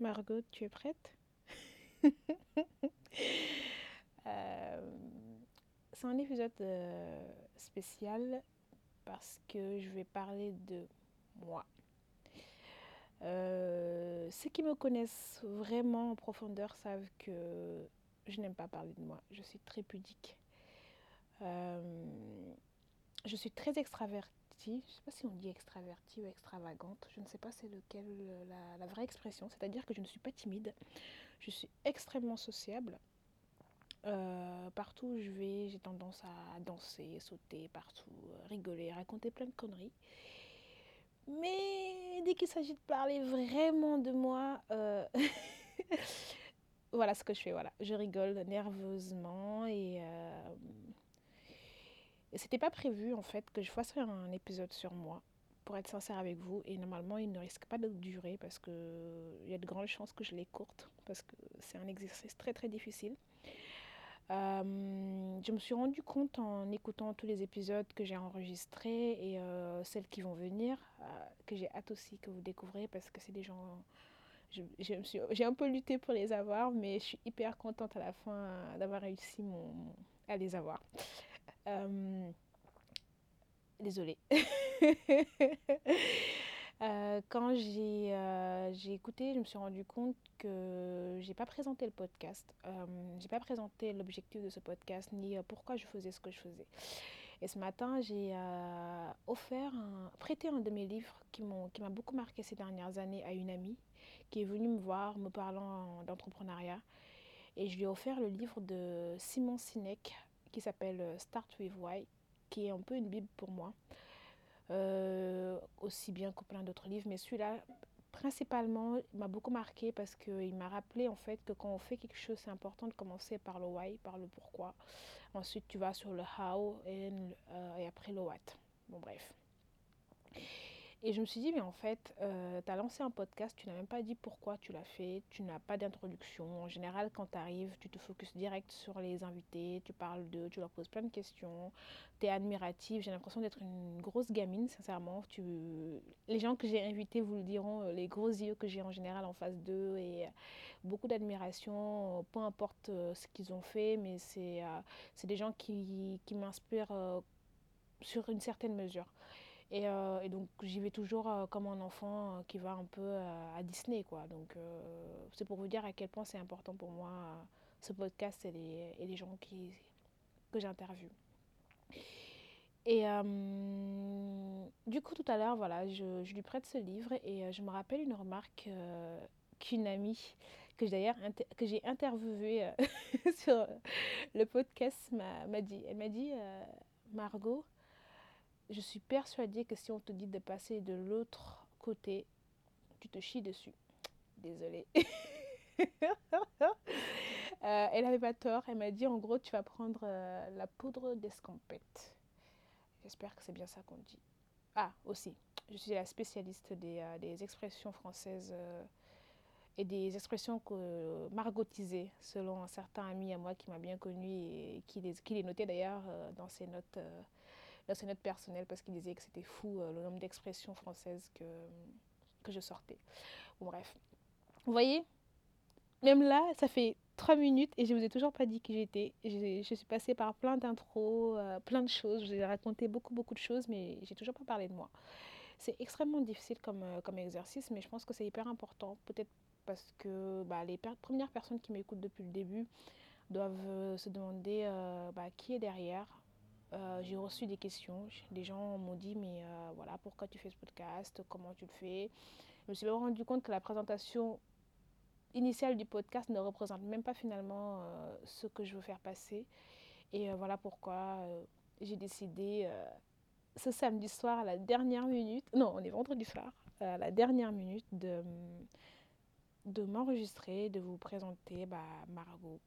Margot, tu es prête? Euh, C'est un épisode euh, spécial parce que je vais parler de moi. Euh, ceux qui me connaissent vraiment en profondeur savent que je n'aime pas parler de moi. Je suis très pudique. je suis très extravertie je ne sais pas si on dit extravertie ou extravagante, je ne sais pas c'est lequel la, vraie expression, c'est-à-dire que je ne suis pas timide, je suis extrêmement sociable. Euh, partout où je vais, j'ai tendance à danser, sauter partout, rigoler, raconter plein de conneries. Mais dès qu'il s'agit de parler vraiment de moi, euh, voilà ce que je fais. Voilà, je rigole nerveusement et euh, c'était pas prévu en fait que je fasse un épisode sur moi, pour être sincère avec vous. Et normalement, il ne risque pas de durer parce qu'il y a de grandes chances que je l'écourte parce que c'est un exercice très très difficile. Euh, je me suis rendu compte en écoutant tous les épisodes que j'ai enregistrés et euh, celles qui vont venir, euh, que j'ai hâte aussi que vous découvrez parce que c'est des gens. J'ai un peu lutté pour les avoir, mais je suis hyper contente à la fin d'avoir réussi mon, à les avoir. Euh, désolée. Euh, quand euh, j'ai écouté, je me suis rendu compte que j'ai pas présenté le podcast, j'ai pas présenté l'objectif de ce podcast ni pourquoi je faisais ce que je faisais. Et ce matin, j'ai offert, un, prêté un de mes livres qui m'a beaucoup marqué ces dernières années à une amie qui est venue me voir me parlant d'entrepreneuriat. Et je lui ai offert le livre de Simon Sinek, qui s'appelle euh, Start with Why, qui est un peu une bible pour moi, euh, aussi bien que plein d'autres livres. Mais celui-là, principalement, m'a beaucoup marqué parce qu'il m'a rappelé en fait que quand on fait quelque chose, c'est important de commencer par le why, par le pourquoi. Ensuite, tu vas sur le how euh, et après le what. Bon, bref. Et je me suis dit, mais en fait, euh, tu as lancé un podcast, tu n'as même pas dit pourquoi tu l'as fait, tu n'as pas d'introduction. En général, quand tu arrives, tu te focuses direct sur les invités, tu parles d'eux, tu leur poses plein de questions, tu es admirative. J'ai l'impression d'être une grosse gamine, sincèrement. Tu... Les gens que j'ai invités vous le diront, euh, les gros yeux que j'ai en général en face d'eux et euh, beaucoup d'admiration, peu importe ce qu'ils ont fait, mais c'est des gens qui, qui m'inspirent sur une certaine mesure. Euh, et, donc j'y vais toujours euh, comme un enfant euh, qui va un peu à Disney. Quoi. Donc c'est pour vous dire à quel point c'est important pour moi ce podcast et les, et les gens qui, que j'interviewe. Et du coup, tout à l'heure, voilà, je, je, lui prête ce livre et je me rappelle une remarque qu'une amie, que d'ailleurs que j'ai interviewée sur le podcast, m'a dit. Elle m'a dit, Margot, je suis persuadée que si on te dit de passer de l'autre côté, tu te chies dessus. Désolée. Euh, elle n'avait pas tort. Elle m'a dit en gros, tu vas prendre euh, la poudre d'escampette. J'espère que c'est bien ça qu'on dit. Ah, aussi, je suis la spécialiste des, euh, expressions françaises et des expressions margotisées, selon un certain ami à moi qui m'a bien connue et qui les notait d'ailleurs dans ses notes Là, c'est notre personnel parce qu'il disait que c'était fou euh, le nombre d'expressions françaises que, que je sortais. Bref. Vous voyez, même là, ça fait trois minutes et je ne vous ai toujours pas dit qui j'étais. Je, je, suis passée par plein d'intros, euh, plein de choses. J'ai raconté beaucoup, beaucoup de choses, mais j'ai toujours pas parlé de moi. C'est extrêmement difficile comme, euh, comme exercice, mais je pense que c'est hyper important. Peut-être parce que bah, les premières personnes qui m'écoutent depuis le début doivent se demander bah, qui est derrière, euh, j'ai reçu des questions. Des gens m'ont dit, mais euh, voilà, pourquoi tu fais ce podcast? Comment tu le fais? Je me suis rendu compte que la présentation initiale du podcast ne représente même pas finalement euh, ce que je veux faire passer. Et voilà pourquoi j'ai décidé ce samedi soir à la dernière minute, non, on est vendredi soir, à la dernière minute de, de m'enregistrer, de vous présenter bah, Margot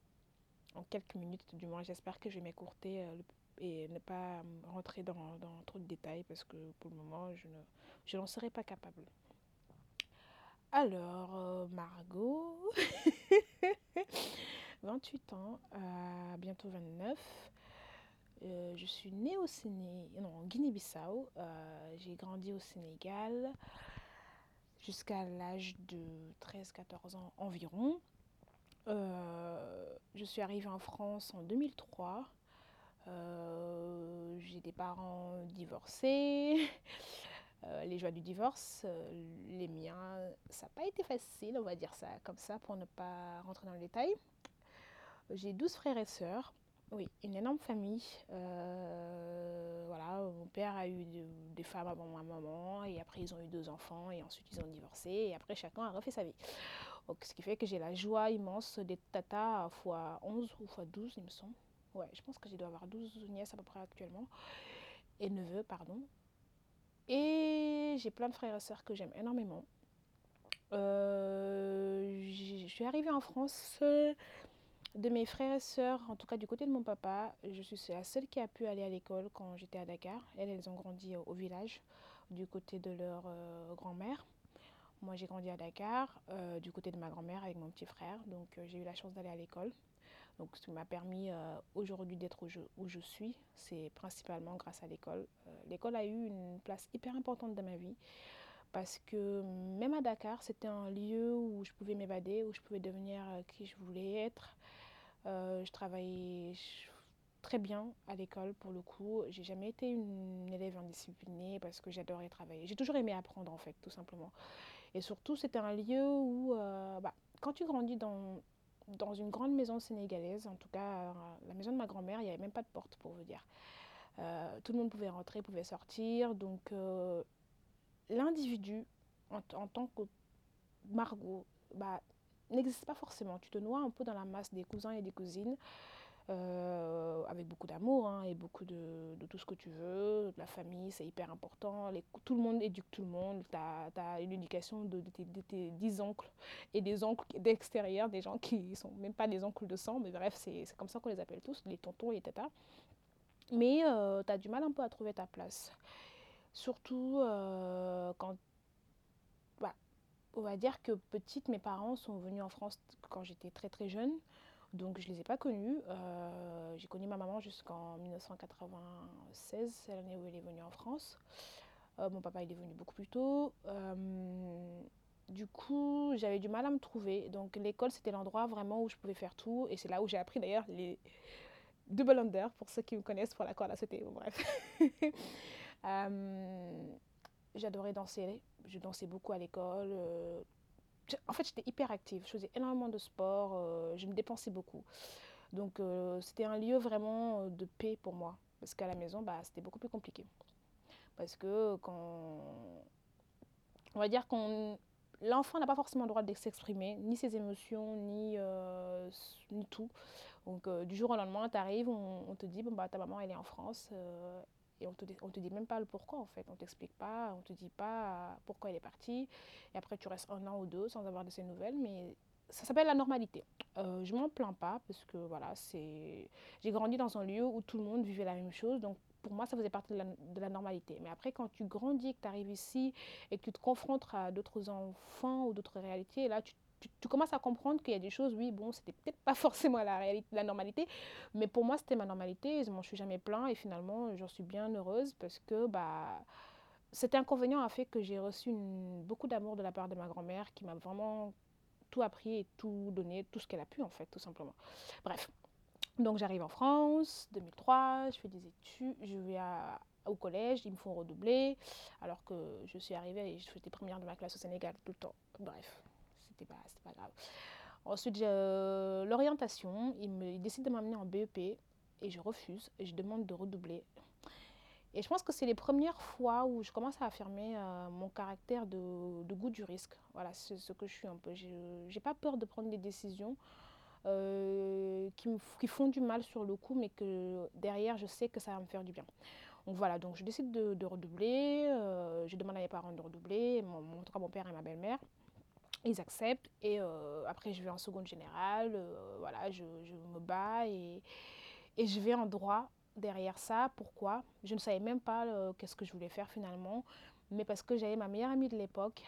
en quelques minutes du moins. J'espère que je vais m'écourter le et ne pas rentrer dans, dans, trop de détails parce que pour le moment, je, ne, je n'en serai pas capable. Alors, euh, Margot, 28 ans, euh, bientôt 29. Euh, je suis née au Séné... non, en Guinée-Bissau. j'ai grandi au Sénégal. jusqu'à l'âge de 13-14 ans environ. je suis arrivée en France en 2003. J'ai des parents divorcés. les joies du divorce, les miens, ça n'a pas été facile, on va dire ça comme ça pour ne pas rentrer dans le détail. J'ai 12 frères et sœurs. Oui, une énorme famille. Euh, voilà, mon père a eu des femmes avant ma maman, et après ils ont eu deux enfants, et ensuite ils ont divorcé, et après chacun a refait sa vie. Donc, ce qui fait que j'ai la joie immense d'être tata à fois 11 ou fois 12, il me semble. Ouais, je pense que j'ai dois avoir 12 nièces à peu près actuellement, et neveux, pardon. Et j'ai plein de frères et sœurs que j'aime énormément. Euh, je suis arrivée en France de mes frères et sœurs, en tout cas du côté de mon papa, je suis la seule qui a pu aller à l'école quand j'étais à Dakar. Elles, elles ont grandi au village du côté de leur euh, grand-mère. Moi, j'ai grandi à Dakar, euh, du côté de ma grand-mère avec mon petit frère. Donc, euh, j'ai eu la chance d'aller à l'école. Donc, ce qui m'a permis aujourd'hui d'être où je, suis, c'est principalement grâce à l'école. l'école a eu une place hyper importante dans ma vie parce que même à Dakar, c'était un lieu où je pouvais m'évader, où je pouvais devenir qui je voulais être. Euh, je travaillais très bien à l'école pour le coup. J'ai jamais été une élève indisciplinée parce que j'adorais travailler. J'ai toujours aimé apprendre en fait, tout simplement. Et surtout, c'était un lieu où, euh, bah, quand tu grandis dans, dans une grande maison sénégalaise, en tout cas euh, la maison de ma grand-mère, il n'y avait même pas de porte pour vous dire. tout le monde pouvait rentrer, pouvait sortir. Donc l'individu, en, en, tant que Margot, bah, n'existe pas forcément. Tu te noies un peu dans la masse des cousins et des cousines, euh, avec beaucoup d'amour hein, et beaucoup de, tout ce que tu veux. La famille, c'est hyper important. Tout le monde éduque tout le monde. Tu as, une éducation de, tes, dix oncles et des oncles d'extérieur, des gens qui ne sont même pas des oncles de sang, mais bref, c'est comme ça qu'on les appelle tous, les tontons et les tatas. Mais euh, tu as du mal un peu à trouver ta place. Surtout euh, quand on va dire que petite, mes parents sont venus en France quand j'étais très très jeune. Donc je ne les ai pas connus. Euh, j'ai connu ma maman jusqu'en 1996, c'est l'année où elle est venue en France. Euh, mon papa il est venu beaucoup plus tôt. Euh, du coup, j'avais du mal à me trouver. Donc l'école, c'était l'endroit vraiment où je pouvais faire tout. Et c'est là où j'ai appris d'ailleurs les double under, pour ceux qui me connaissent pour la corde à. Bon, bref. J'adorais danser. Je dansais beaucoup à l'école. Euh, en fait, j'étais hyper active. Je faisais énormément de sport. Euh, je me dépensais beaucoup. Donc, euh, c'était un lieu vraiment de paix pour moi. Parce qu'à la maison, bah, c'était beaucoup plus compliqué. Parce que quand. On va dire qu'on. L'enfant n'a pas forcément le droit de s'exprimer, ni ses émotions, ni, ni tout. Donc, du jour au lendemain, tu arrives, on, on, te dit bon, bah, ta maman, elle est en France et on te, on te dit même pas le pourquoi en fait. On t'explique pas, on te dit pas pourquoi elle est partie. Et après, tu restes un an ou deux sans avoir de ses nouvelles. Mais ça s'appelle la normalité. Euh, je m'en plains pas parce que voilà, c'est. J'ai grandi dans un lieu où tout le monde vivait la même chose. Donc pour moi, ça faisait partie de la, de la normalité. Mais après, quand tu grandis, que tu arrives ici et que tu te confrontes à d'autres enfants ou d'autres réalités, là, tu tu, commences à comprendre qu'il y a des choses, oui, bon, c'était peut-être pas forcément la, réalité, la normalité, mais pour moi, c'était ma normalité. Je m'en suis jamais plaint et finalement, j'en suis bien heureuse parce que bah, cet inconvénient a fait que j'ai reçu beaucoup d'amour de la part de ma grand-mère qui m'a vraiment tout appris et tout donné, tout ce qu'elle a pu en fait, tout simplement. Bref. Donc j'arrive en France, 2003, je fais des études, je vais au collège, ils me font redoubler, alors que je suis arrivée et je faisais première de ma classe au Sénégal tout le temps. Bref, pas, grave. Ensuite, euh, l'orientation, il, me, il décide de m'amener en BEP et je refuse et je demande de redoubler. Et je pense que c'est les premières fois où je commence à affirmer euh, mon caractère de, goût du risque. Voilà, c'est ce que je suis un peu. Je n'ai pas peur de prendre des décisions euh, qui, font du mal sur le coup, mais que derrière, je sais que ça va me faire du bien. Donc voilà, donc je décide de, redoubler. Euh, je demande à mes parents de redoubler, mon, mon père et ma belle-mère ils acceptent et euh, après je vais en seconde générale, euh, voilà, je, me bats et, je vais en droit derrière ça. Pourquoi? Je ne savais même pas euh, qu'est-ce que je voulais faire finalement, mais parce que j'avais ma meilleure amie de l'époque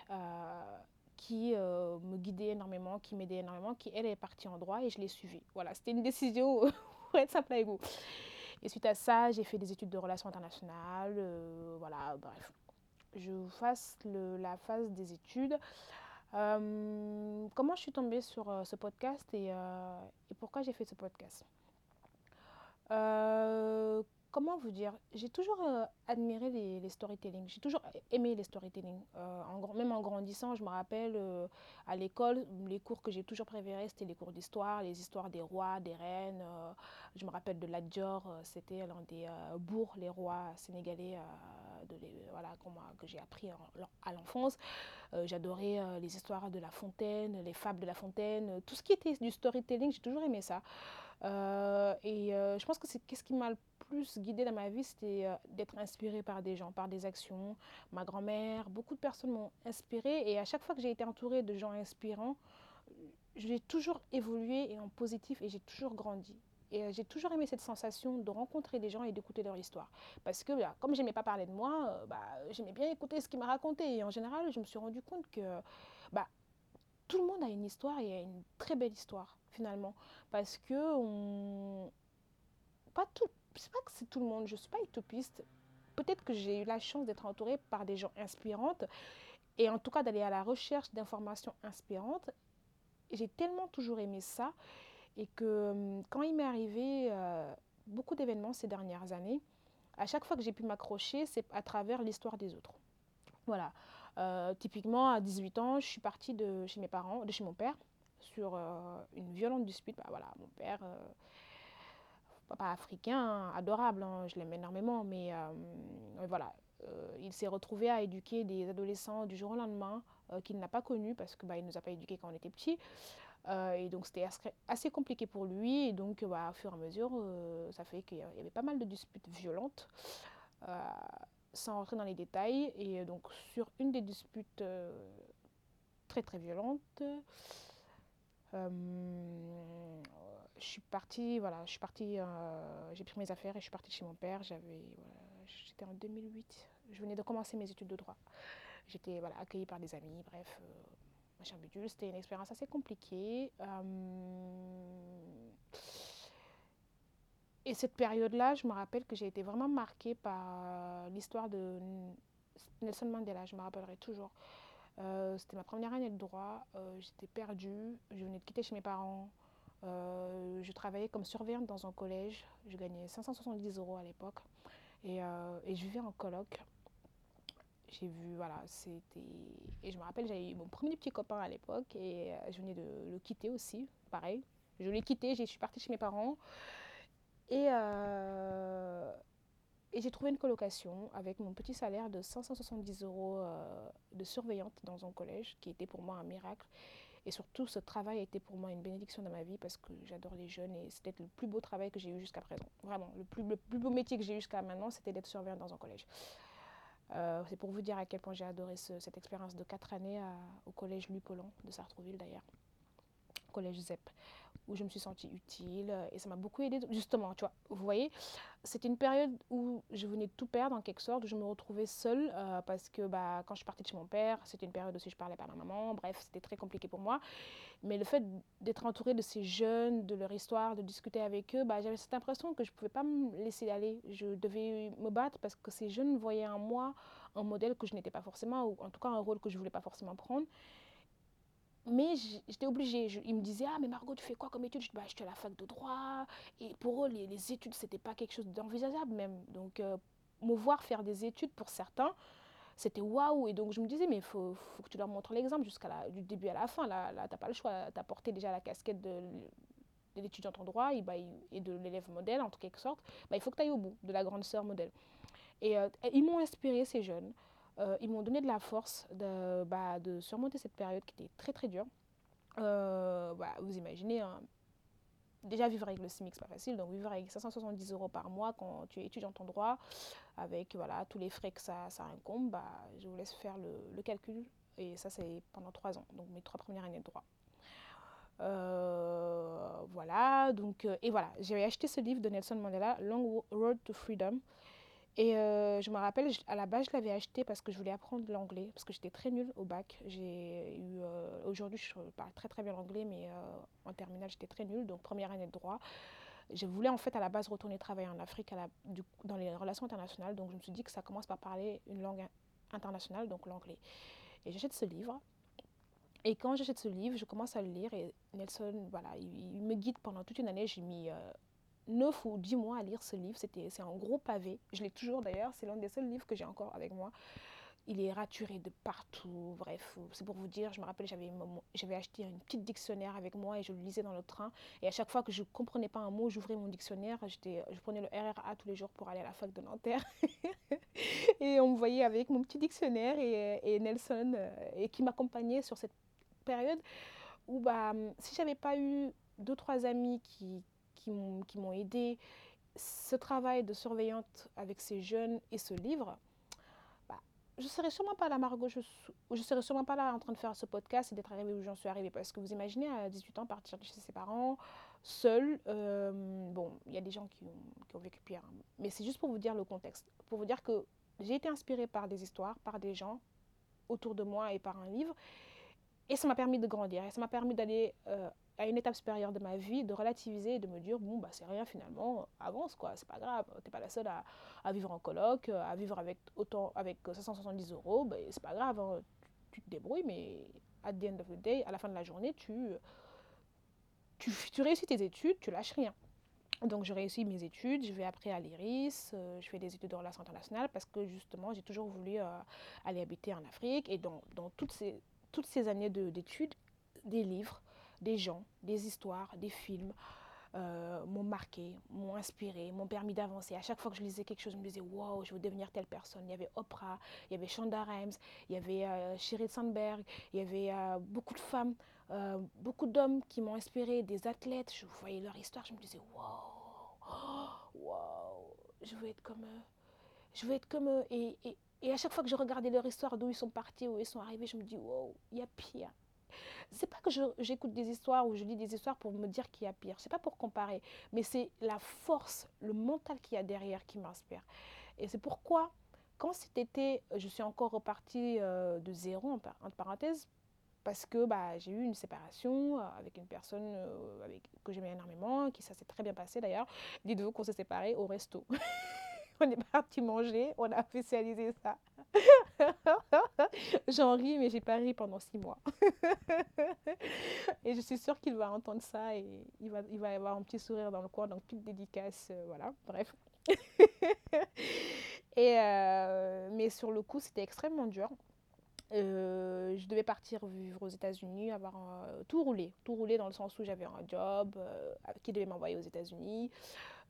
qui me guidait énormément, qui m'aidait énormément, qui elle est partie en droit et je l'ai suivie. Voilà, c'était une décision pour être simple avec vous. Et suite à ça, j'ai fait des études de relations internationales, voilà, bref. je fasse la phase des études. Euh, comment je suis tombée sur euh, ce podcast et, euh, et pourquoi j'ai fait ce podcast? Comment vous dire J'ai toujours euh, admiré les, les storytelling. J'ai toujours aimé les storytelling. Euh, même en grandissant, je me rappelle euh, à l'école, les cours que j'ai toujours préférés, c'était les cours d'histoire, les histoires des rois, des reines. je me rappelle de l'Adjor, c'était l'un des bourgs, les rois sénégalais. que j'ai appris à l'enfance. J'adorais les histoires de La Fontaine, les fables de La Fontaine, tout ce qui était du storytelling, j'ai toujours aimé ça. Et je pense que c'est qu'est-ce qui m'a plus guidée dans ma vie, c'était euh, d'être inspirée par des gens, par des actions. Ma grand-mère, beaucoup de personnes m'ont inspirée et à chaque fois que j'ai été entourée de gens inspirants, j'ai toujours évolué et en positif et j'ai toujours grandi. Et euh, j'ai toujours aimé cette sensation de rencontrer des gens et d'écouter leur histoire. Parce que bah, comme j'aimais pas parler de moi, euh, bah, j'aimais bien écouter ce qu'ils me racontaient. Et en général, je me suis rendu compte que bah, tout le monde a une histoire et a une très belle histoire finalement. Parce que on... pas tout, c'est pas que c'est tout le monde, je suis pas utopiste. Peut-être que j'ai eu la chance d'être entourée par des gens inspirantes et en tout cas d'aller à la recherche d'informations inspirantes. J'ai tellement toujours aimé ça et que hum, quand il m'est arrivé euh, beaucoup d'événements ces dernières années, à chaque fois que j'ai pu m'accrocher, c'est à travers l'histoire des autres. Voilà. Euh, typiquement, à 18 ans, je suis partie de chez mes parents, de chez mon père, sur euh, une violente dispute. Bah, voilà, mon père, papa africain, hein, adorable, hein, je l'aime énormément, mais euh, voilà, euh, il s'est retrouvé à éduquer des adolescents du jour au lendemain euh, qu'il n'a pas connus parce qu'il bah, ne nous a pas éduqués quand on était petits. Et donc c'était assez compliqué pour lui. Et donc bah, au fur et à mesure, ça fait qu'il y avait pas mal de disputes violentes. Sans rentrer dans les détails. Et donc sur une des disputes très très violentes, je suis partie, voilà, je suis partie, euh, j'ai pris mes affaires et je suis partie chez mon père. J'avais, j'étais en 2008. Je venais de commencer mes études de droit. J'étais accueillie par des amis, bref, euh, machin bidule. C'était une expérience assez compliquée. Euh, et cette période-là, je me rappelle que j'ai été vraiment marquée par euh, l'histoire de Nelson Mandela. Je me rappellerai toujours. C'était ma première année de droit. J'étais perdue. Je venais de quitter chez mes parents. Euh, je travaillais comme surveillante dans un collège. Je gagnais 570 euros à l'époque. Et, euh, je vivais en coloc. J'ai vu, voilà, c'était. Et je me rappelle, j'avais eu mon premier petit copain à l'époque. Et je venais de le quitter aussi. Pareil. Je l'ai quitté. Je suis partie chez mes parents. Et, euh, j'ai trouvé une colocation avec mon petit salaire de 570 euros euh, de surveillante dans un collège, qui était pour moi un miracle. Et surtout, ce travail a été pour moi une bénédiction dans ma vie parce que j'adore les jeunes et c'était le plus beau travail que j'ai eu jusqu'à présent. Vraiment, le plus, le plus beau métier que j'ai eu jusqu'à maintenant, c'était d'être surveillante dans un collège. Euh, c'est pour vous dire à quel point j'ai adoré ce, cette expérience de 4 années au collège Louis Polon de Sartrouville d'ailleurs, collège ZEP où je me suis sentie utile et ça m'a beaucoup aidé justement tu vois vous voyez c'était une période où je venais de tout perdre en quelque sorte. Où je me retrouvais seule euh, parce que bah, quand je suis partie de chez mon père c'était une période aussi je parlais pas à ma maman. Bref c'était très compliqué pour moi. Mais le fait d'être entourée de ces jeunes de leur histoire de discuter avec eux bah, j'avais cette impression que je pouvais pas me laisser aller. Je devais me battre parce que ces jeunes voyaient en moi un modèle que je n'étais pas forcément ou en tout cas un rôle que je voulais pas forcément prendre mais j'étais obligée. Je, ils me disaient Ah, mais Margot, tu fais quoi comme études Je dis Bah, j'étais à la fac de droit. Et pour eux, les, les études, c'était pas quelque chose d'envisageable, même. Donc, euh, me voir faire des études pour certains, c'était waouh. Et donc, je me disais Mais il faut, faut, que tu leur montres l'exemple jusqu'à du début à la fin. Là, là tu n'as pas le choix. Tu as porté déjà la casquette de, de l'étudiant en droit et, bah, et de l'élève modèle, en quelque sorte. Bah, il faut que tu ailles au bout de la grande sœur modèle. Et euh, ils m'ont inspiré, ces jeunes. Euh, ils m'ont donné de la force de, bah, de, surmonter cette période qui était très très dure. Euh, bah, vous imaginez, hein, déjà vivre avec le SMIC, c'est pas facile. Donc vivre avec 570 euros par mois quand tu es étudiant en droit, avec voilà, tous les frais que ça, ça incombe, bah, je vous laisse faire le, le calcul. Et ça, c'est pendant trois ans, donc mes trois premières années de droit. Euh, voilà, donc, et voilà, j'ai acheté ce livre de Nelson Mandela, Long Road to Freedom. Et euh, je me rappelle, à la base, je l'avais acheté parce que je voulais apprendre l'anglais, parce que j'étais très nulle au bac. J'ai eu, euh, aujourd'hui, je parle très très bien l'anglais, mais euh, en terminale, j'étais très nulle, donc première année de droit. Je voulais en fait à la base retourner travailler en Afrique dans les relations internationales, donc je me suis dit que ça commence par parler une langue international, donc l'anglais. Et j'achète ce livre. Et quand j'achète ce livre, je commence à le lire et Nelson, voilà, il, me guide pendant toute une année. J'ai mis 9 ou 10 mois à lire ce livre. C'était, c'est un gros pavé. Je l'ai toujours d'ailleurs. C'est l'un des seuls livres que j'ai encore avec moi. Il est raturé de partout. Bref, c'est pour vous dire, je me rappelle, j'avais, acheté un petit dictionnaire avec moi et je le lisais dans le train. Et à chaque fois que je ne comprenais pas un mot, j'ouvrais mon dictionnaire. Je prenais le RRA tous les jours pour aller à la fac de Nanterre. et on me voyait avec mon petit dictionnaire et, et Nelson, euh, et qui m'accompagnait sur cette période où bah, si j'avais pas eu deux, trois amis qui, qui m'ont aidé, ce travail de surveillante avec ces jeunes et ce livre, bah, je ne serais sûrement pas là, Margot, je ne serais sûrement pas là en train de faire ce podcast et d'être arrivée où j'en suis arrivée. Parce que vous imaginez, à 18 ans, partir chez ses parents, seul, euh, bon, il y a des gens qui ont, qui vécu pire, hein. mais c'est juste pour vous dire le contexte, pour vous dire que j'ai été inspirée par des histoires, par des gens autour de moi et par un livre. Et ça m'a permis de grandir, et ça m'a permis d'aller euh, à une étape supérieure de ma vie, de relativiser et de me dire bon bah c'est rien finalement, avance quoi, c'est pas grave, t'es pas la seule à, vivre en coloc, à vivre avec autant avec 570 euros, bah, c'est pas grave, hein, tu, te débrouilles, mais at the end of the day, à la fin de la journée, tu, tu, tu réussis tes études, tu lâches rien. Donc je réussis mes études, je vais après à l'IRIS, euh, je fais des études de relations internationales parce que justement j'ai toujours voulu euh, aller habiter en Afrique. Et dans, dans toutes, ces, toutes ces années d'études, des livres, des gens, des histoires, des films euh, m'ont marqué, m'ont inspiré, m'ont permis d'avancer. À chaque fois que je lisais quelque chose, je me disais Waouh, je veux devenir telle personne. Il y avait Oprah, il y avait Shonda Rhimes, il y avait euh, Sandberg, il y avait euh, beaucoup de femmes, euh, beaucoup d'hommes qui m'ont inspiré, des athlètes. Je voyais leur histoire, je me disais Waouh, waouh, je veux être comme eux. Je veux être comme eux. Et, à chaque fois que je regardais leur histoire, d'où ils sont partis, où ils sont arrivés, je me dis Waouh, il y a pire c'est pas que j'écoute des histoires ou je lis des histoires pour me dire qu'il y a pire. C'est pas pour comparer, mais c'est la force, le mental qu'il y a derrière qui m'inspire. Et c'est pourquoi, quand cet été, je suis encore repartie euh, de zéro, entre parenthèses, parce que bah, j'ai eu une séparation euh, avec une personne euh, avec, que j'aimais énormément, qui ça s'est très bien passé d'ailleurs. Dites-vous qu'on s'est séparés au resto. on est parti manger, on a officialisé ça. J'en ris, mais j'ai pas ri pendant six mois. et je suis sûre qu'il va entendre ça et il va, il va avoir un petit sourire dans le coin, donc petite dédicace, euh, voilà, bref. et euh, mais sur le coup, c'était extrêmement dur. Euh, je devais partir vivre aux États-Unis, avoir tout roulé, tout roulé dans le sens où j'avais un job qui devait m'envoyer aux États-Unis.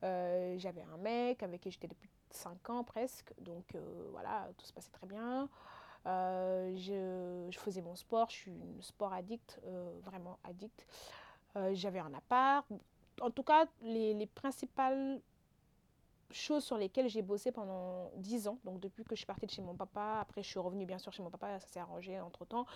J'avais un mec avec qui j'étais depuis 5 ans presque, donc euh, voilà, tout se passait très bien. Euh, je, faisais mon sport, je suis une sport addict, vraiment addict. j'avais un appart. En tout cas, les, les principales choses sur lesquelles j'ai bossé pendant 10 ans. Donc depuis que je suis partie de chez mon papa, après je suis revenue bien sûr chez mon papa, ça s'est arrangé entre temps.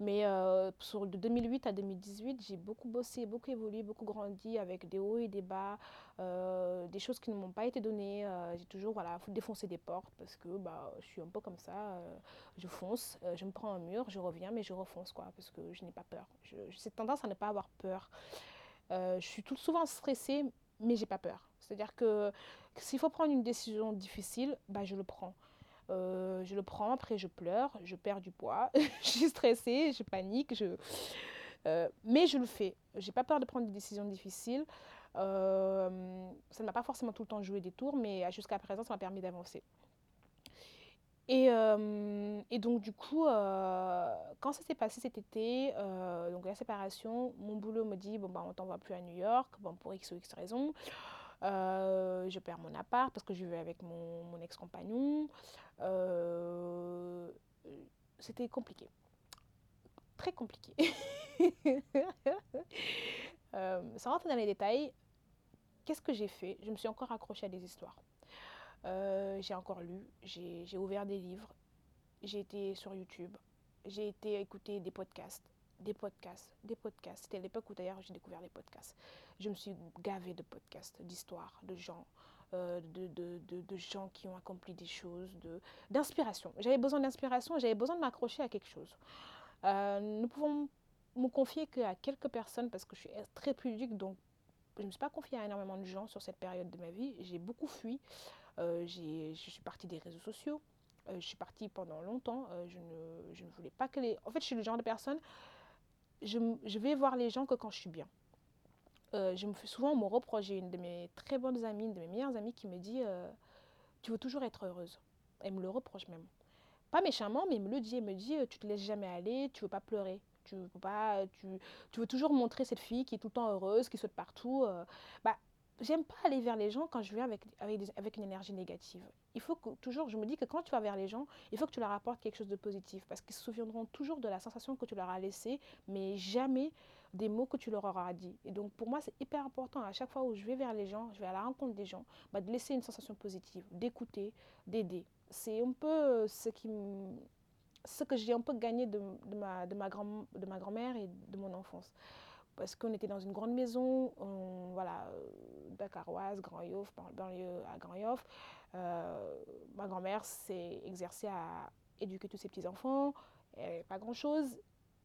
Mais euh, sur, de 2008 à 2018, j'ai beaucoup bossé, beaucoup évolué, beaucoup grandi avec des hauts et des bas, euh, des choses qui ne m'ont pas été données. Euh, j'ai toujours voilà, défoncé des portes parce que bah, je suis un peu comme ça. Je fonce, je me prends un mur, je reviens, mais je refonce quoi, parce que je n'ai pas peur. J'ai cette tendance à ne pas avoir peur. je suis tout souvent stressée, mais j'ai pas peur. C'est-à-dire que s'il faut prendre une décision difficile, bah, je le prends. Euh, je le prends, après je pleure, je perds du poids, je suis stressée, je panique, je... Euh, mais je le fais. J'ai pas peur de prendre des décisions difficiles. Euh, ça ne m'a pas forcément tout le temps joué des tours, mais jusqu'à présent, ça m'a permis d'avancer. Et, donc du coup, quand ça s'est passé cet été, donc la séparation, mon boulot me dit bon bah on t'envoie plus à New York, bon pour x ou x raison. Euh, je perds mon appart parce que je vivais avec mon, ex-compagnon. Euh, c'était compliqué. Très compliqué. euh, sans rentrer dans les détails, qu'est-ce que j'ai fait? Je me suis encore accrochée à des histoires. J'ai encore lu, j'ai ouvert des livres, j'ai été sur YouTube, j'ai été écouter des podcasts, des podcasts, des podcasts. C'était l'époque où d'ailleurs j'ai découvert les podcasts. Je me suis gavée de podcasts, d'histoires, de gens, euh, de, de, gens qui ont accompli des choses, d'inspiration. J'avais besoin d'inspiration, j'avais besoin de m'accrocher à quelque chose. Euh, nous pouvons me confier qu'à quelques personnes parce que je suis très pudique, donc je ne me suis pas confiée à énormément de gens sur cette période de ma vie. J'ai beaucoup fui. Euh, je suis partie des réseaux sociaux je suis partie pendant longtemps. je, ne, je, ne, voulais pas que les... En fait, je suis le genre de personne, je, vais voir les gens que quand je suis bien. je me fais souvent, on me reproche, j'ai une de mes très bonnes amies, une de mes meilleures amies qui me dit, tu veux toujours être heureuse. Elle me le reproche même. Pas méchamment, mais elle me le dit. Elle me dit, tu te laisses jamais aller, tu veux pas pleurer. Tu veux, pas, tu veux toujours montrer cette fille qui est tout le temps heureuse, qui saute partout. bah, j'aime pas aller vers les gens quand je viens avec, avec, avec, une énergie négative. Il faut que toujours, je me dis que quand tu vas vers les gens, il faut que tu leur apportes quelque chose de positif parce qu'ils se souviendront toujours de la sensation que tu leur as laissée, mais jamais des mots que tu leur auras dit. Et donc pour moi, c'est hyper important à chaque fois où je vais vers les gens, je vais à la rencontre des gens, bah, de laisser une sensation positive, d'écouter, d'aider. C'est un peu ce qui ce que j'ai un peu gagné de, de ma, de ma grand-mère et de mon enfance parce qu'on était dans une grande maison, on, voilà, euh, Dakaroise, Grand Yoff, banlieue à Grand Yoff. Euh, ma grand-mère s'est exercée à éduquer tous ses petits-enfants, pas grand-chose,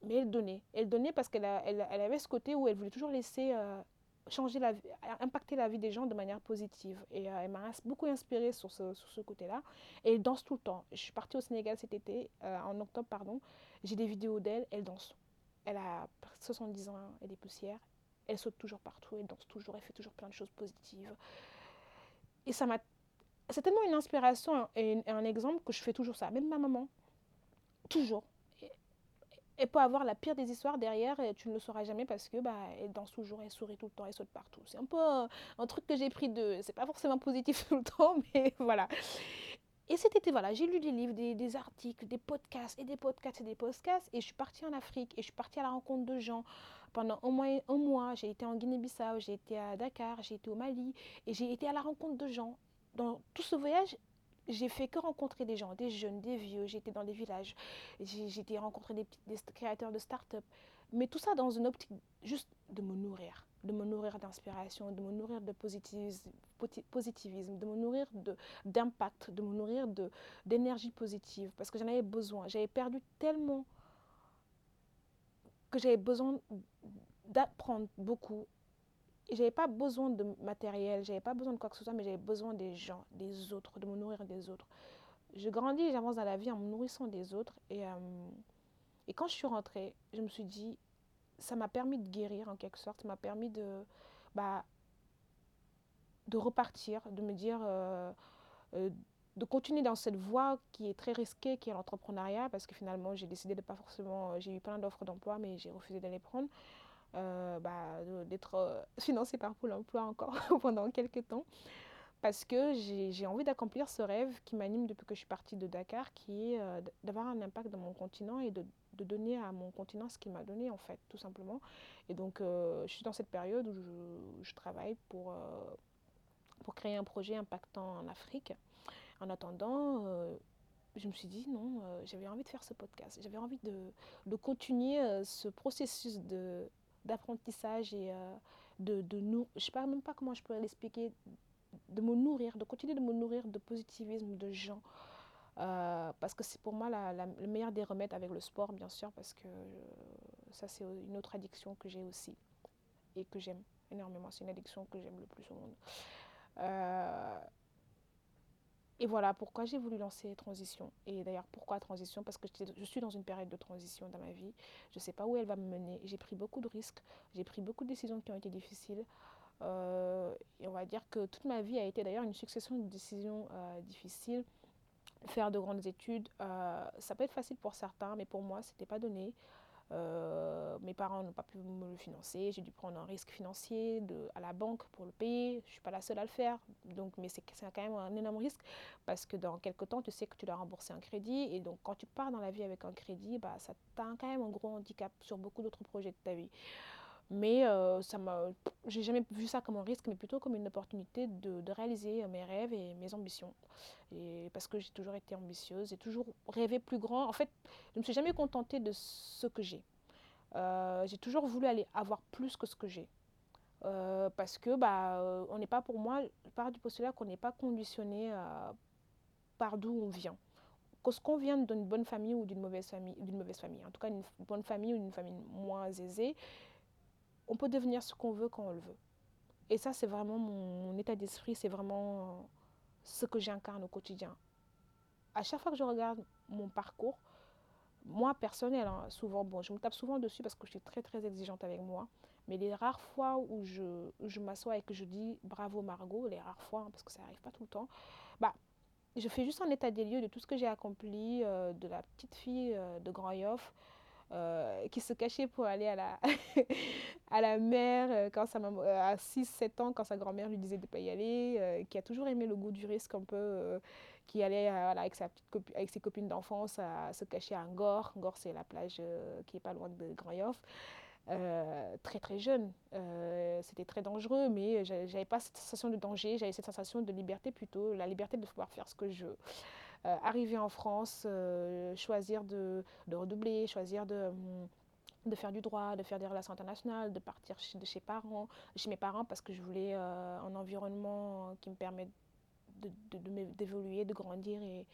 mais elle donnait. Elle donnait parce qu'elle elle, elle avait ce côté où elle voulait toujours laisser euh, changer la impacter la vie des gens de manière positive. Et elle m'a beaucoup inspirée sur ce, sur ce côté-là. Et elle danse tout le temps. Je suis partie au Sénégal cet été, en octobre, pardon. J'ai des vidéos d'elle, elle danse elle a 70 ans, elle est poussière, elle saute toujours partout, elle danse toujours, elle fait toujours plein de choses positives. Et ça m'a. C'est tellement une inspiration et un exemple que je fais toujours ça. Même ma maman, toujours. Elle peut avoir la pire des histoires derrière et tu ne le sauras jamais parce que bah, elle danse toujours, elle sourit tout le temps, elle saute partout. C'est un peu un, truc que j'ai pris de. C'est pas forcément positif tout le temps, mais voilà. Et cet été, voilà, j'ai lu des livres, des, articles, des podcasts et des podcasts et des podcasts. Et je suis partie en Afrique et je suis partie à la rencontre de gens pendant un mois. Un mois j'ai été en Guinée-Bissau, j'ai été à Dakar, j'ai été au Mali et j'ai été à la rencontre de gens. Dans tout ce voyage, j'ai fait que rencontrer des gens, des jeunes, des vieux. J'ai été dans des villages, j'ai été rencontrer des, des créateurs de start-up. Mais tout ça dans une optique juste de me nourrir de me nourrir d'inspiration, de me nourrir de positivisme, de me nourrir d'impact, de, me nourrir d'énergie positive, parce que j'en avais besoin. J'avais perdu tellement que j'avais besoin d'apprendre beaucoup. J'avais pas besoin de matériel, j'avais pas besoin de quoi que ce soit, mais j'avais besoin des gens, des autres, de me nourrir des autres. Je grandis j'avance dans la vie en me nourrissant des autres. Et, euh, et quand je suis rentrée, je me suis dit, ça m'a permis de guérir en quelque sorte, m'a permis de, bah, de repartir, de me dire, euh, euh, de continuer dans cette voie qui est très risquée, qui est l'entrepreneuriat, parce que finalement j'ai décidé de pas forcément, j'ai eu plein d'offres d'emploi, mais j'ai refusé d'aller prendre, euh, bah, d'être financée par Pôle Emploi encore pendant quelques temps parce que j'ai envie d'accomplir ce rêve qui m'anime depuis que je suis partie de Dakar, qui est d'avoir un impact dans mon continent et de de donner à mon continent ce qu'il m'a donné, en fait, tout simplement. Et donc, euh, je suis dans cette période où je, travaille pour, euh, pour créer un projet impactant en Afrique. En attendant, euh, je me suis dit, non, j'avais envie de faire ce podcast. J'avais envie de, de continuer ce processus d'apprentissage et de, de nous. Je ne sais pas, même pas comment je pourrais l'expliquer, de me nourrir, de continuer de me nourrir de positivisme, de gens. Euh, parce que c'est pour moi la, le meilleur des remèdes avec le sport, bien sûr, parce que euh, ça, c'est une autre addiction que j'ai aussi et que j'aime énormément. C'est une addiction que j'aime le plus au monde. Euh, et voilà pourquoi j'ai voulu lancer Transition. Et d'ailleurs, pourquoi Transition? Parce que je suis dans une période de transition dans ma vie. Je ne sais pas où elle va me mener. J'ai pris beaucoup de risques. J'ai pris beaucoup de décisions qui ont été difficiles. Et on va dire que toute ma vie a été d'ailleurs une succession de décisions difficiles faire de grandes études, euh, ça peut être facile pour certains, mais pour moi, ce n'était pas donné. Euh, mes parents n'ont pas pu me le financer. J'ai dû prendre un risque financier à la banque pour le payer. Je ne suis pas la seule à le faire. Donc, mais c'est quand même un énorme risque parce que dans quelques temps, tu sais que tu dois rembourser un crédit. Et donc, quand tu pars dans la vie avec un crédit, bah, ça t'a quand même un gros handicap sur beaucoup d'autres projets de ta vie. Mais euh, ça m'a, j'ai jamais vu ça comme un risque, mais plutôt comme une opportunité de, réaliser mes rêves et mes ambitions. Et parce que j'ai toujours été ambitieuse, j'ai toujours rêvé plus grand. En fait, je ne me suis jamais contentée de ce que j'ai. Euh, j'ai toujours voulu aller avoir plus que ce que j'ai. Euh, parce que bah, on n'est pas pour moi, je pars du postulat qu'on n'est pas conditionné par d'où on vient. Que ce qu'on vient d'une bonne famille ou d'une mauvaise famille, d'une mauvaise famille, en tout cas une bonne famille ou une famille moins aisée, on peut devenir ce qu'on veut quand on le veut. Et ça, c'est vraiment mon, état d'esprit, c'est vraiment ce que j'incarne au quotidien. à chaque fois que je regarde mon parcours, moi personnel, hein, souvent, bon, je me tape souvent dessus parce que je suis très très exigeante avec moi. Mais les rares fois où je, je m'assois et que je dis bravo Margot, les rares fois, hein, parce que ça n'arrive pas tout le temps, bah, je fais juste un état des lieux de tout ce que j'ai accompli, euh, de la petite fille euh, de Grand Yoff euh, qui se cachait pour aller à la, à la mer euh, quand sa maman, à 6-7 ans quand sa grand-mère lui disait de ne pas y aller, euh, qui a toujours aimé le goût du risque un peu, qui allait avec, sa petite avec ses copines d'enfance à se cacher à Ngor. Ngor, c'est la plage qui est pas loin de Grand Yoff. Euh, très très jeune. Euh, c'était très dangereux, mais j'avais pas cette sensation de danger, j'avais cette sensation de liberté plutôt, la liberté de pouvoir faire ce que je veux. Euh, arriver en France, choisir de, de, redoubler, choisir de, de faire du droit, de faire des relations internationales, de partir chez, de chez, parents, chez mes parents parce que je voulais un environnement qui me permette d'évoluer, de, de, de, grandir et,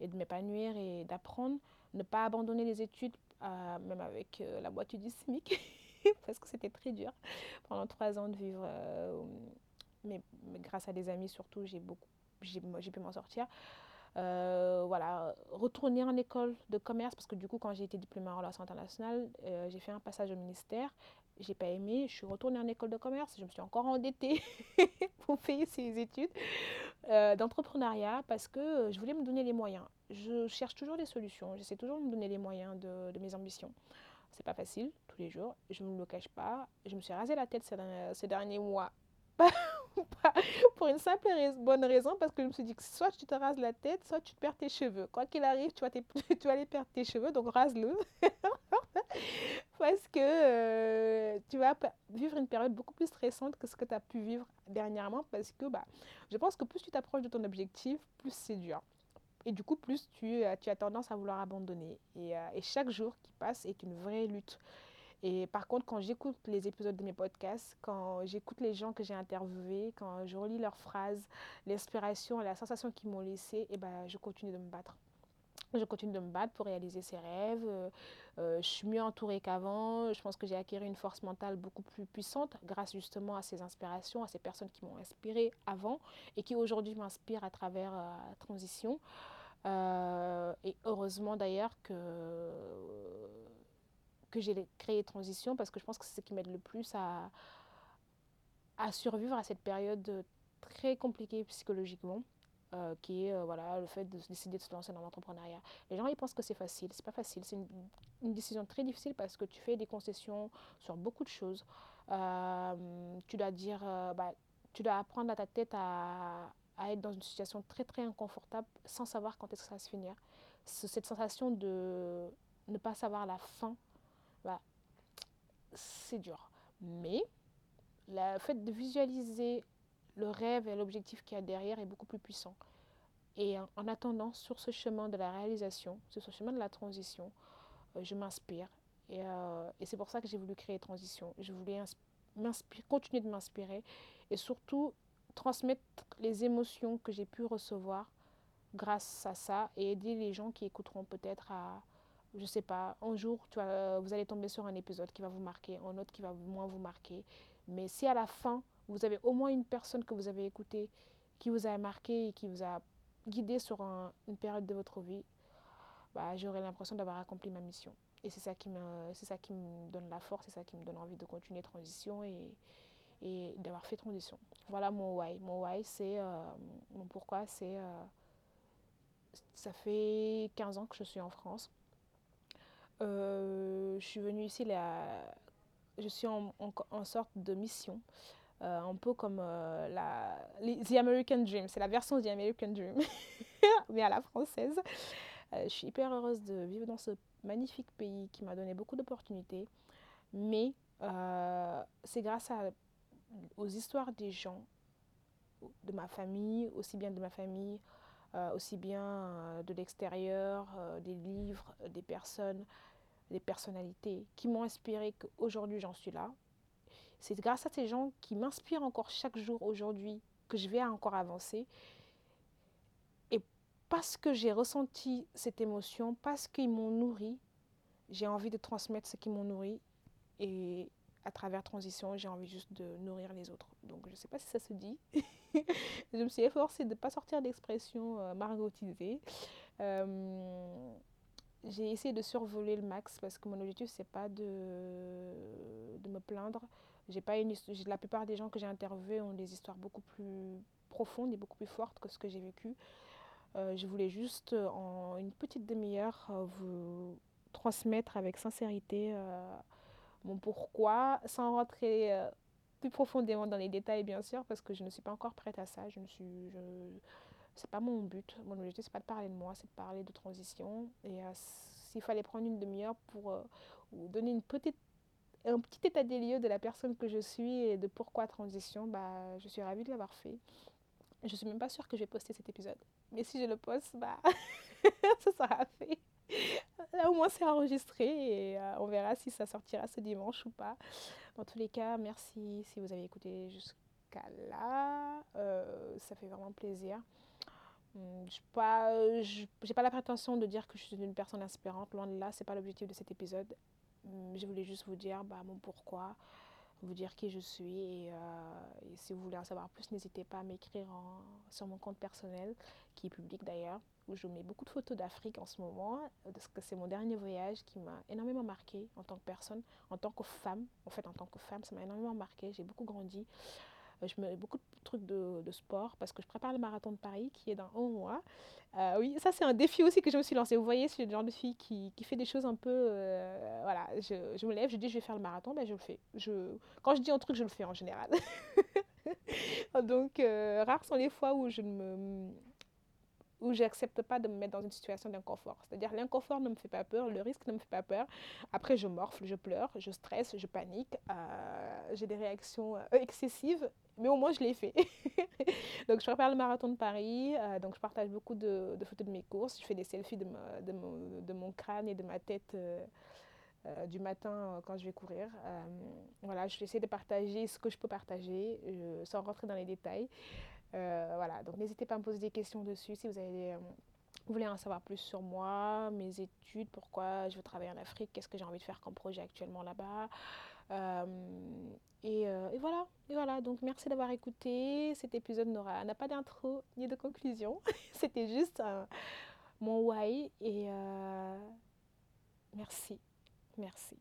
et de m'épanouir et d'apprendre. Ne pas abandonner les études euh, même avec euh, la boîte du SMIC, parce que c'était très dur pendant trois ans de vivre. Euh, mais, grâce à des amis surtout, j'ai j'ai pu m'en sortir. Euh, voilà, retourner en école de commerce parce que du coup, quand j'ai été diplômée en relations internationales, euh, j'ai fait un passage au ministère. J'ai pas aimé, je suis retournée en école de commerce, je me suis encore endettée pour payer ces études euh, d'entrepreneuriat parce que je voulais me donner les moyens. Je cherche toujours des solutions, j'essaie toujours de me donner les moyens de, mes ambitions. C'est pas facile tous les jours, je ne me le cache pas. Je me suis rasé la tête ces derniers mois pour une simple rais bonne raison, parce que je me suis dit que soit tu te rases la tête, soit tu perds tes cheveux. Quoi qu'il arrive, tu vas, tu vas aller perdre tes cheveux, donc rase-le. parce que euh, tu vas vivre une période beaucoup plus stressante que ce que tu as pu vivre dernièrement, parce que bah, je pense que plus tu t'approches de ton objectif, plus c'est dur. Et du coup, plus tu, tu, as tendance à vouloir abandonner. Euh, et chaque jour qui passe est une vraie lutte. Et par contre, quand j'écoute les épisodes de mes podcasts, quand j'écoute les gens que j'ai interviewés, quand je relis leurs phrases, l'inspiration la sensation qu'ils m'ont laissé, et eh ben, je continue de me battre. Je continue de me battre pour réaliser ces rêves. Euh, je suis mieux entourée qu'avant. Je pense que j'ai acquis une force mentale beaucoup plus puissante grâce justement à ces inspirations, à ces personnes qui m'ont inspirée avant et qui aujourd'hui m'inspirent à travers euh, transition. Euh, et heureusement d'ailleurs que que j'ai créé Transition parce que je pense que c'est ce qui m'aide le plus à, à survivre à cette période très compliquée psychologiquement. Euh, qui est euh, voilà, le fait de décider de se lancer dans l'entrepreneuriat. Les gens ils pensent que c'est facile, c'est pas facile, c'est une, décision très difficile parce que tu fais des concessions sur beaucoup de choses. Euh, tu dois dire, bah, tu dois apprendre à ta tête à, à, être dans une situation très très inconfortable sans savoir quand est-ce que ça va se finir. Cette sensation de ne pas savoir la fin bah, c'est dur. Mais le fait de visualiser le rêve et l'objectif qu'il y a derrière est beaucoup plus puissant. Et en, en, attendant, sur ce chemin de la réalisation, sur ce chemin de la transition, euh, je m'inspire. Et, euh, et c'est pour ça que j'ai voulu créer Transition. Je voulais continuer de m'inspirer et surtout transmettre les émotions que j'ai pu recevoir grâce à ça et aider les gens qui écouteront peut-être à, je sais pas, un jour, vas, vous allez tomber sur un épisode qui va vous marquer, un autre qui va moins vous marquer. Mais si à la fin, vous avez au moins une personne que vous avez écoutée, qui vous a marqué et qui vous a guidé sur un, une période de votre vie, bah, j'aurai l'impression d'avoir accompli ma mission. Et c'est ça, qui me, c'est ça qui me donne la force, c'est ça qui me donne envie de continuer transition et, et d'avoir fait transition. Voilà mon why. Mon why, c'est euh, mon pourquoi, c'est euh, ça fait 15 ans que je suis en France. Euh, je suis venue ici, je suis en, sorte de mission, euh, un peu comme euh, The American Dream, c'est la version The American Dream, mais à la française. Euh, je suis hyper heureuse de vivre dans ce magnifique pays qui m'a donné beaucoup d'opportunités, mais c'est grâce aux histoires des gens, de ma famille, aussi bien de ma famille, aussi bien euh, de l'extérieur, euh, des livres, des personnes, des personnalités qui m'ont inspiré qu'aujourd'hui j'en suis là. C'est grâce à ces gens qui m'inspirent encore chaque jour aujourd'hui que je vais encore avancer. Et parce que j'ai ressenti cette émotion, parce qu'ils m'ont nourri, j'ai envie de transmettre ce qu'ils m'ont nourri. Et à travers transition, j'ai envie juste de nourrir les autres. Donc je ne sais pas si ça se dit. je me suis efforcée de ne pas sortir d'expression euh, margotisée. j'ai essayé de survoler le max parce que mon objectif c'est pas de, de me plaindre. J'ai pas une, la plupart des gens que j'ai interviewés ont des histoires beaucoup plus profondes et beaucoup plus fortes que ce que j'ai vécu. Euh, je voulais juste en une petite demi-heure euh, vous transmettre avec sincérité euh, mon pourquoi, sans rentrer plus profondément dans les détails bien sûr, parce que je ne suis pas encore prête à ça. Je ne suis, c'est pas mon but. Mon objectif, c'est pas de parler de moi, c'est de parler de transition. Et euh, s'il fallait prendre une demi-heure pour euh, donner une petite, un petit état des lieux de la personne que je suis et de pourquoi transition, bah, je suis ravie de l'avoir fait. Je suis même pas sûre que je vais poster cet épisode. Mais si je le poste, bah, ça sera fait. Là, au moins, c'est enregistré et euh, on verra si ça sortira ce dimanche ou pas. Dans tous les cas, merci si vous avez écouté jusqu'à là. ça fait vraiment plaisir. Hmm, je n'ai pas, pas la prétention de dire que je suis une personne inspirante, loin de là, ce n'est pas l'objectif de cet épisode. Hmm, je voulais juste vous dire bah, mon pourquoi, vous dire qui je suis. Euh, et, si vous voulez en savoir plus, n'hésitez pas à m'écrire sur mon compte personnel, qui est public d'ailleurs, où je mets beaucoup de photos d'Afrique en ce moment, parce que c'est mon dernier voyage qui m'a énormément marqué en tant que personne, en tant que femme. En fait, en tant que femme, ça m'a énormément marqué. J'ai beaucoup grandi. Euh, je mets beaucoup de trucs de, sport parce que je prépare le marathon de Paris qui est dans un mois. Euh, oui, ça c'est un défi aussi que je me suis lancé. Vous voyez, suis le genre de fille qui, qui fait des choses un peu... Euh, voilà, je, je, me lève, je dis je vais faire le marathon, ben je le fais. Je, quand je dis un truc, je le fais en général. Donc, rares sont les fois où je ne me où j'accepte pas de me mettre dans une situation d'inconfort. C'est-à-dire l'inconfort ne me fait pas peur, le risque ne me fait pas peur. Après, je morfle, je pleure, je stresse, je panique, j'ai des réactions excessives mais au moins je l'ai fait. donc je prépare le marathon de Paris, euh, donc je partage beaucoup de, photos de mes courses, je fais des selfies de, mon, crâne et de ma tête euh, euh, du matin quand je vais courir. voilà, je vais essayer de partager ce que je peux partager sans rentrer dans les détails. Voilà, donc n'hésitez pas à me poser des questions dessus si vous avez vous voulez en savoir plus sur moi, mes études, pourquoi je veux travailler en Afrique, qu'est-ce que j'ai envie de faire comme projet actuellement là-bas. Euh, et, voilà, et voilà. Donc merci d'avoir écouté. Cet épisode n'a pas d'intro ni de conclusion. C'était juste mon why. Et euh, merci, merci.